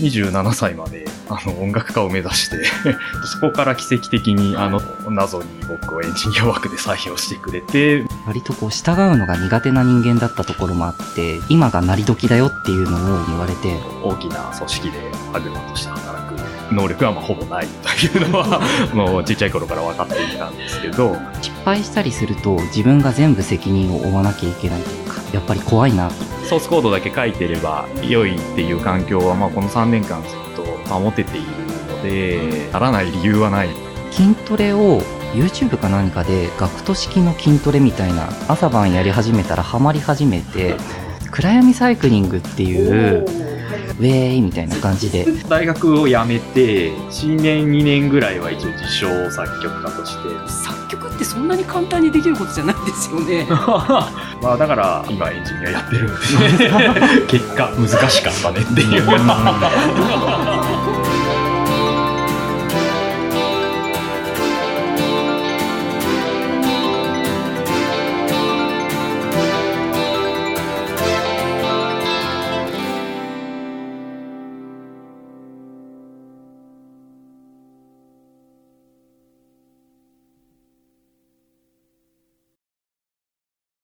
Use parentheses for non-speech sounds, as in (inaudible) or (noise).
27歳まであの音楽家を目指して (laughs) そこから奇跡的にあの謎に僕をエンジニア枠で採用してくれて割とこう従うのが苦手な人間だったところもあって今が成り時だよっていうのを言われて大きな組織でハグマとして働く能力はまあほぼないというのは (laughs) もうちっちゃい頃から分かっていたんですけど。失敗したりすると自分が全部責任を負わなきゃいけないやっぱり怖いな。ソースコードだけ書いてれば良いっていう環境はまあこの3年間ずっと保てているのでならない理由はない。筋トレを YouTube か何かでガクト式の筋トレみたいな朝晩やり始めたらハマり始めて (laughs) 暗闇サイクリングっていうウェーイみたいな感じで。大学を辞めて1年2年ぐらいは一応自称作曲家として。作曲ってそんなに簡単にできることじゃないですよね。(laughs) まあだから今エンジニアやってるんで。(laughs) 結果難しかったねっていう